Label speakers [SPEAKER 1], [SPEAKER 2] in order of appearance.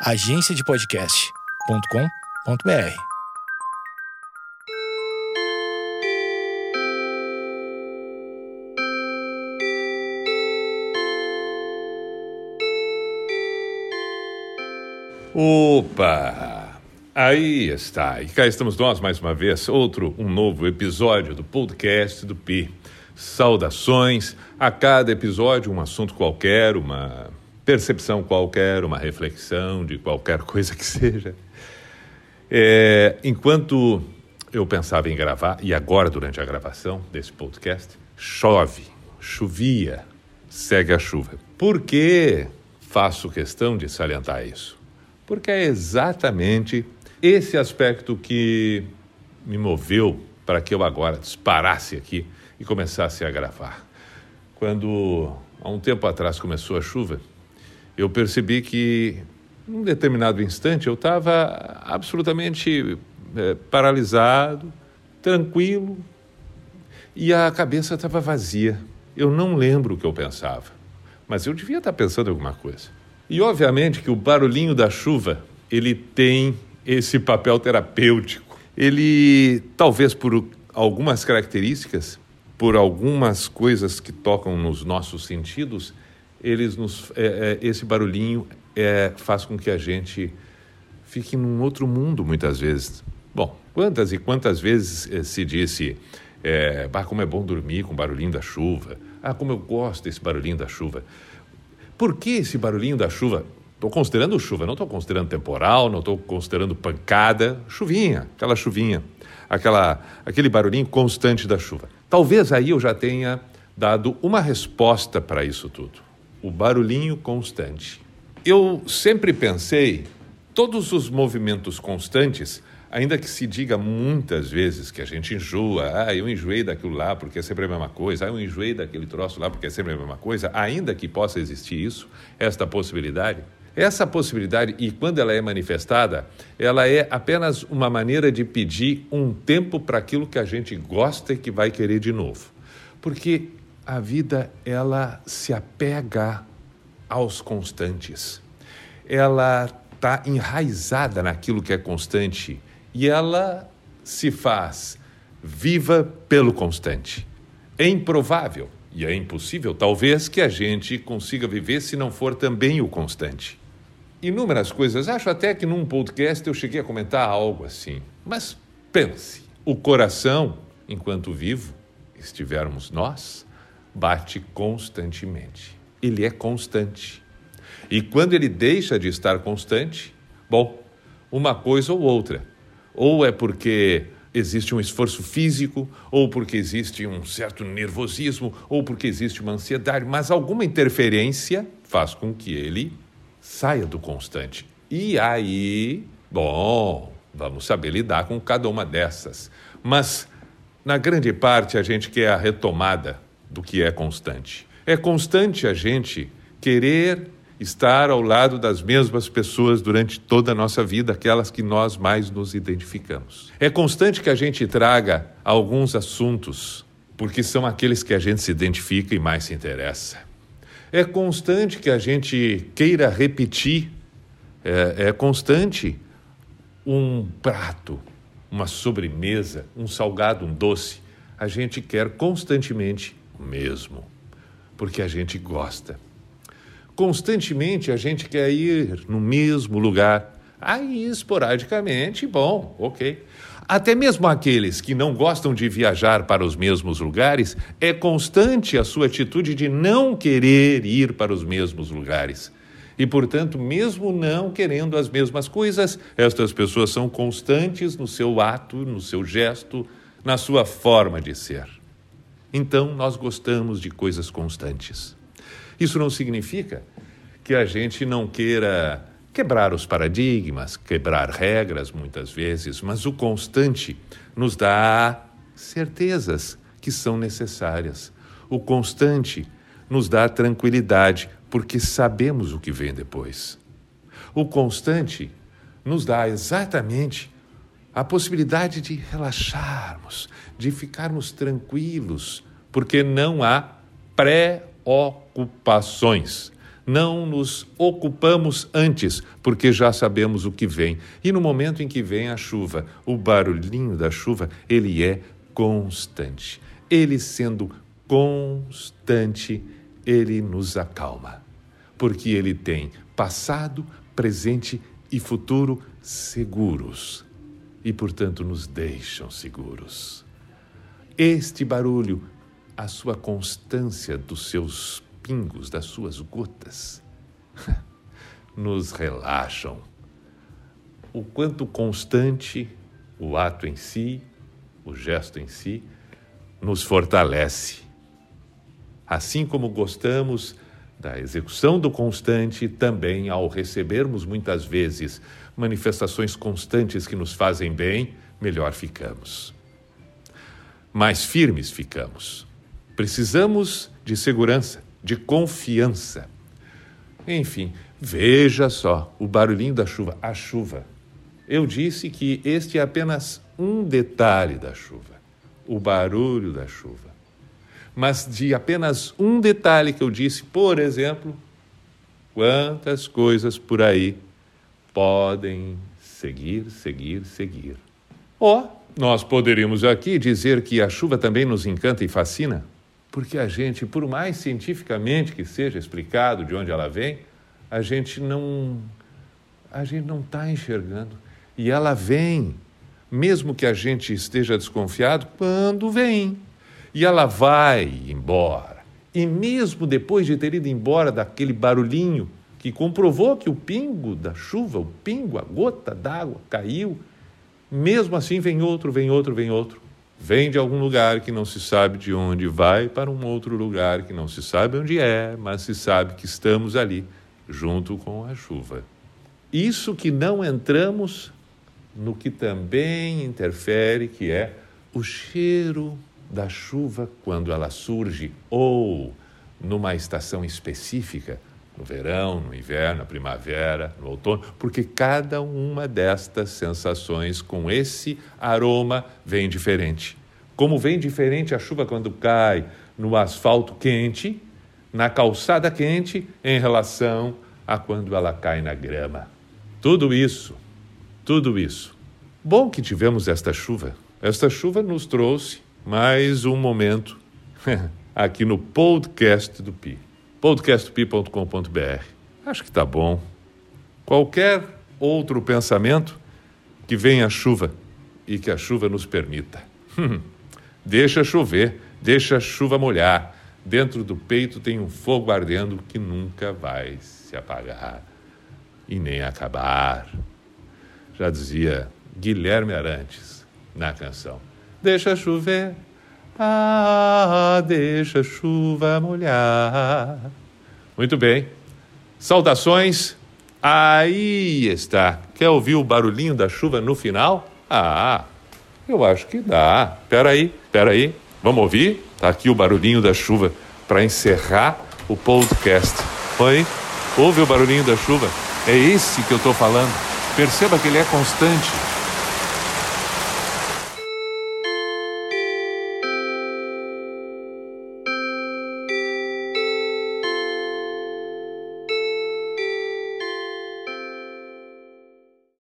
[SPEAKER 1] agenciadepodcast.com.br.
[SPEAKER 2] Opa! Aí está. E cá estamos nós mais uma vez, outro, um novo episódio do podcast do Pi. Saudações. A cada episódio, um assunto qualquer, uma percepção qualquer, uma reflexão de qualquer coisa que seja. É, enquanto eu pensava em gravar, e agora durante a gravação desse podcast, chove, chovia, segue a chuva. Por que faço questão de salientar isso? Porque é exatamente esse aspecto que me moveu para que eu agora disparasse aqui e começasse a gravar. Quando há um tempo atrás começou a chuva, eu percebi que, num determinado instante, eu estava absolutamente é, paralisado, tranquilo, e a cabeça estava vazia. Eu não lembro o que eu pensava, mas eu devia estar pensando em alguma coisa. E, obviamente, que o barulhinho da chuva ele tem esse papel terapêutico. Ele, talvez por algumas características, por algumas coisas que tocam nos nossos sentidos, eles nos, é, é, esse barulhinho é, faz com que a gente fique num outro mundo muitas vezes. Bom, quantas e quantas vezes é, se disse, bah, como é bom dormir com o barulhinho da chuva. Ah, como eu gosto desse barulhinho da chuva. Por que esse barulhinho da chuva? Estou considerando chuva, não estou considerando temporal, não estou considerando pancada, chuvinha, aquela chuvinha, aquela, aquele barulhinho constante da chuva. Talvez aí eu já tenha dado uma resposta para isso tudo o barulhinho constante. Eu sempre pensei, todos os movimentos constantes, ainda que se diga muitas vezes que a gente enjoa, ah, eu enjoei daquilo lá porque é sempre a mesma coisa, ah, eu enjoei daquele troço lá porque é sempre a mesma coisa, ainda que possa existir isso, esta possibilidade, essa possibilidade, e quando ela é manifestada, ela é apenas uma maneira de pedir um tempo para aquilo que a gente gosta e que vai querer de novo. Porque a vida ela se apega aos constantes. Ela está enraizada naquilo que é constante e ela se faz viva pelo constante. É improvável e é impossível, talvez, que a gente consiga viver se não for também o constante. Inúmeras coisas, acho até que num podcast eu cheguei a comentar algo assim. Mas pense: o coração, enquanto vivo, estivermos nós, bate constantemente. Ele é constante. E quando ele deixa de estar constante, bom, uma coisa ou outra. Ou é porque existe um esforço físico, ou porque existe um certo nervosismo, ou porque existe uma ansiedade, mas alguma interferência faz com que ele saia do constante. E aí, bom, vamos saber lidar com cada uma dessas. Mas, na grande parte, a gente quer a retomada do que é constante. É constante a gente querer estar ao lado das mesmas pessoas durante toda a nossa vida, aquelas que nós mais nos identificamos. É constante que a gente traga alguns assuntos, porque são aqueles que a gente se identifica e mais se interessa. É constante que a gente queira repetir, é, é constante um prato, uma sobremesa, um salgado, um doce. A gente quer constantemente mesmo, porque a gente gosta. Constantemente a gente quer ir no mesmo lugar. Aí, esporadicamente, bom, ok. Até mesmo aqueles que não gostam de viajar para os mesmos lugares, é constante a sua atitude de não querer ir para os mesmos lugares. E, portanto, mesmo não querendo as mesmas coisas, estas pessoas são constantes no seu ato, no seu gesto, na sua forma de ser. Então, nós gostamos de coisas constantes. Isso não significa que a gente não queira quebrar os paradigmas, quebrar regras muitas vezes, mas o constante nos dá certezas que são necessárias. O constante nos dá tranquilidade, porque sabemos o que vem depois. O constante nos dá exatamente a possibilidade de relaxarmos, de ficarmos tranquilos, porque não há preocupações. Não nos ocupamos antes, porque já sabemos o que vem. E no momento em que vem a chuva, o barulhinho da chuva, ele é constante. Ele sendo constante, ele nos acalma. Porque ele tem passado, presente e futuro seguros. E, portanto, nos deixam seguros. Este barulho, a sua constância dos seus pingos, das suas gotas, nos relaxam. O quanto constante o ato em si, o gesto em si, nos fortalece. Assim como gostamos da execução do constante, também ao recebermos muitas vezes manifestações constantes que nos fazem bem, melhor ficamos mais firmes ficamos. Precisamos de segurança, de confiança. Enfim, veja só o barulhinho da chuva, a chuva. Eu disse que este é apenas um detalhe da chuva, o barulho da chuva. Mas de apenas um detalhe que eu disse, por exemplo, quantas coisas por aí podem seguir, seguir, seguir. Ó, oh, nós poderíamos aqui dizer que a chuva também nos encanta e fascina, porque a gente, por mais cientificamente que seja explicado de onde ela vem, a gente não a gente não está enxergando. E ela vem, mesmo que a gente esteja desconfiado, quando vem. E ela vai embora. E mesmo depois de ter ido embora daquele barulhinho que comprovou que o pingo da chuva, o pingo, a gota d'água caiu mesmo assim, vem outro, vem outro, vem outro. Vem de algum lugar que não se sabe de onde vai para um outro lugar que não se sabe onde é, mas se sabe que estamos ali, junto com a chuva. Isso que não entramos no que também interfere, que é o cheiro da chuva quando ela surge ou numa estação específica no verão, no inverno, na primavera, no outono, porque cada uma destas sensações com esse aroma vem diferente. Como vem diferente a chuva quando cai no asfalto quente, na calçada quente, em relação a quando ela cai na grama. Tudo isso, tudo isso. Bom que tivemos esta chuva. Esta chuva nos trouxe mais um momento aqui no podcast do Pi podcastpi.com.br. Acho que está bom. Qualquer outro pensamento que venha a chuva e que a chuva nos permita. deixa chover, deixa a chuva molhar. Dentro do peito tem um fogo ardendo que nunca vai se apagar e nem acabar. Já dizia Guilherme Arantes na canção. Deixa chover, ah, deixa chuva molhar. Muito bem. Saudações. Aí está. Quer ouvir o barulhinho da chuva no final? Ah, eu acho que dá. Espera aí, espera aí. Vamos ouvir? Tá aqui o barulhinho da chuva para encerrar o podcast. Oi? Ouve o barulhinho da chuva? É esse que eu estou falando. Perceba que ele é constante